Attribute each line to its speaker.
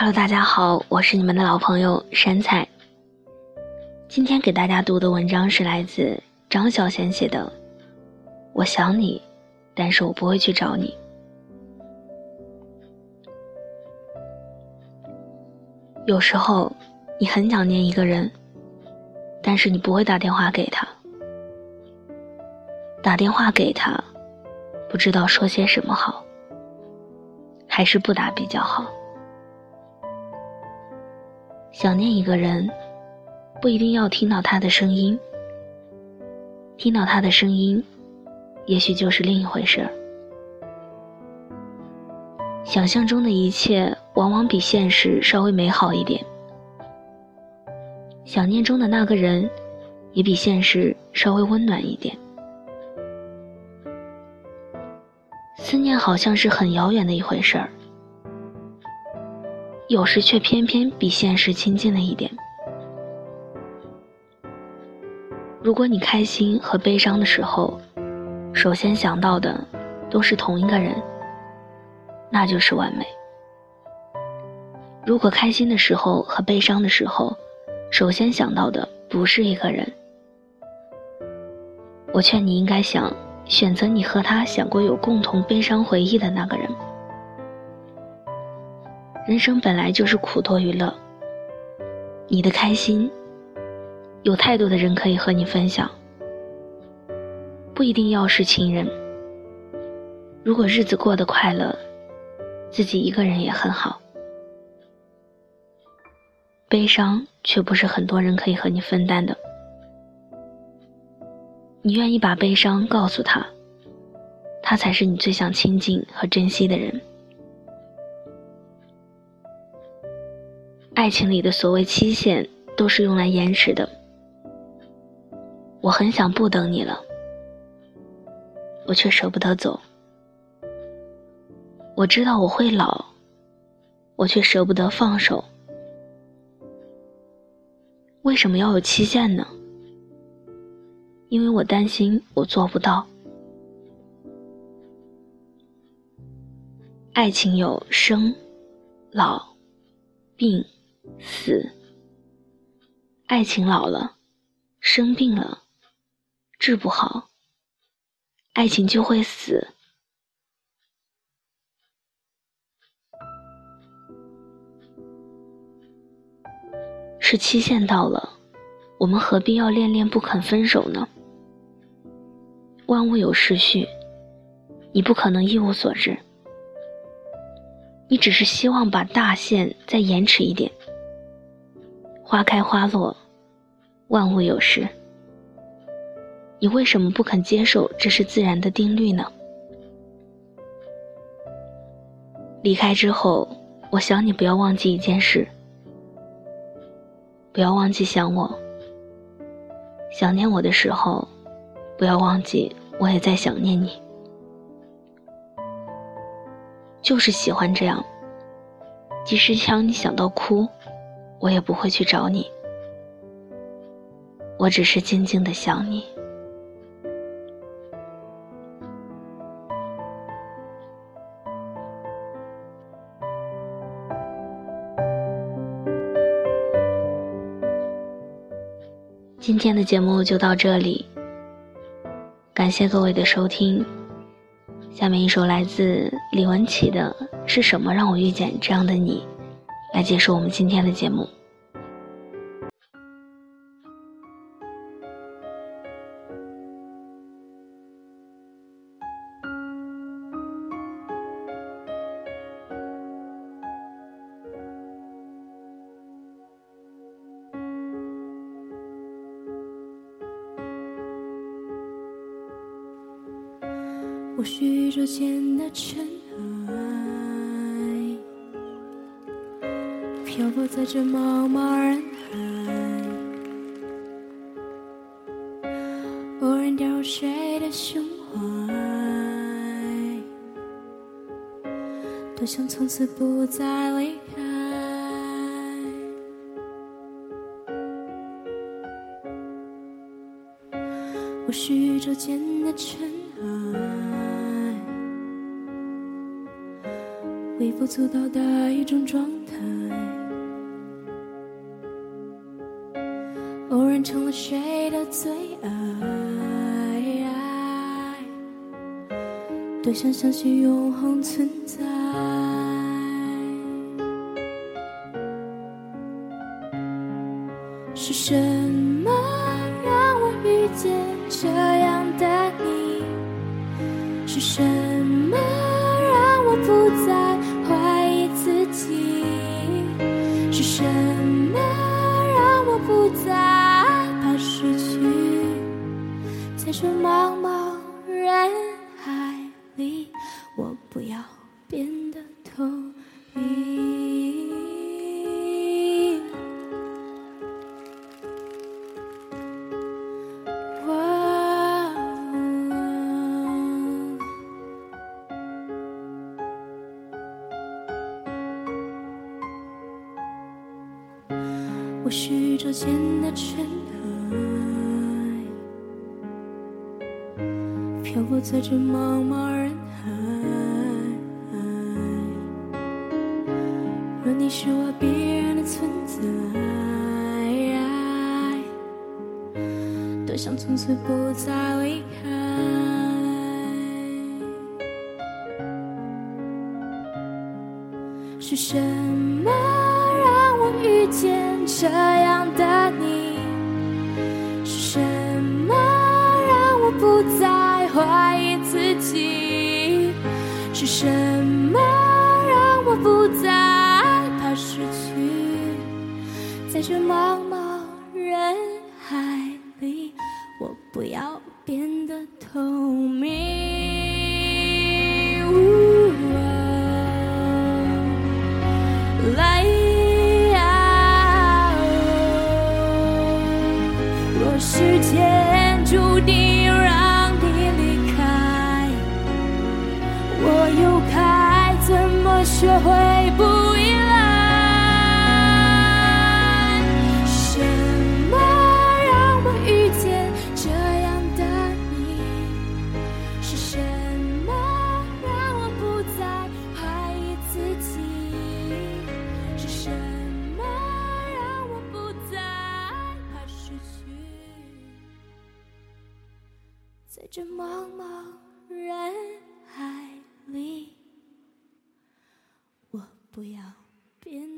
Speaker 1: Hello，大家好，我是你们的老朋友山菜。今天给大家读的文章是来自张小娴写的《我想你，但是我不会去找你》。有时候，你很想念一个人，但是你不会打电话给他。打电话给他，不知道说些什么好，还是不打比较好。想念一个人，不一定要听到他的声音，听到他的声音，也许就是另一回事儿。想象中的一切，往往比现实稍微美好一点。想念中的那个人，也比现实稍微温暖一点。思念好像是很遥远的一回事儿，有时却偏偏比现实亲近了一点。如果你开心和悲伤的时候，首先想到的都是同一个人。那就是完美。如果开心的时候和悲伤的时候，首先想到的不是一个人，我劝你应该想选择你和他想过有共同悲伤回忆的那个人。人生本来就是苦多于乐，你的开心，有太多的人可以和你分享，不一定要是亲人。如果日子过得快乐。自己一个人也很好，悲伤却不是很多人可以和你分担的。你愿意把悲伤告诉他，他才是你最想亲近和珍惜的人。爱情里的所谓期限，都是用来延迟的。我很想不等你了，我却舍不得走。我知道我会老，我却舍不得放手。为什么要有期限呢？因为我担心我做不到。爱情有生、老、病、死。爱情老了，生病了，治不好，爱情就会死。是期限到了，我们何必要恋恋不肯分手呢？万物有时序，你不可能一无所知。你只是希望把大限再延迟一点。花开花落，万物有时。你为什么不肯接受这是自然的定律呢？离开之后，我想你不要忘记一件事。不要忘记想我，想念我的时候，不要忘记我也在想念你。就是喜欢这样，即使想你想到哭，我也不会去找你，我只是静静的想你。今天的节目就到这里，感谢各位的收听。下面一首来自李文琪的《是什么让我遇见这样的你》，来结束我们今天的节目。
Speaker 2: 或许宇宙间的漂泊在这茫茫人海，偶然掉入谁的胸怀，多想从此不再离开。我是宇宙间的尘埃。微不足道的一种状态，成了谁的最爱？多想相信永恒存在。是什么让我遇见这样的你？是什么让我不再这茫茫人海里，我不要变得透明。我是宇宙间的尘漂泊在这茫茫人海。若你是我必然的存在，多想从此不再离开。是什么让我遇见这样的我又该怎么学会不依不要。变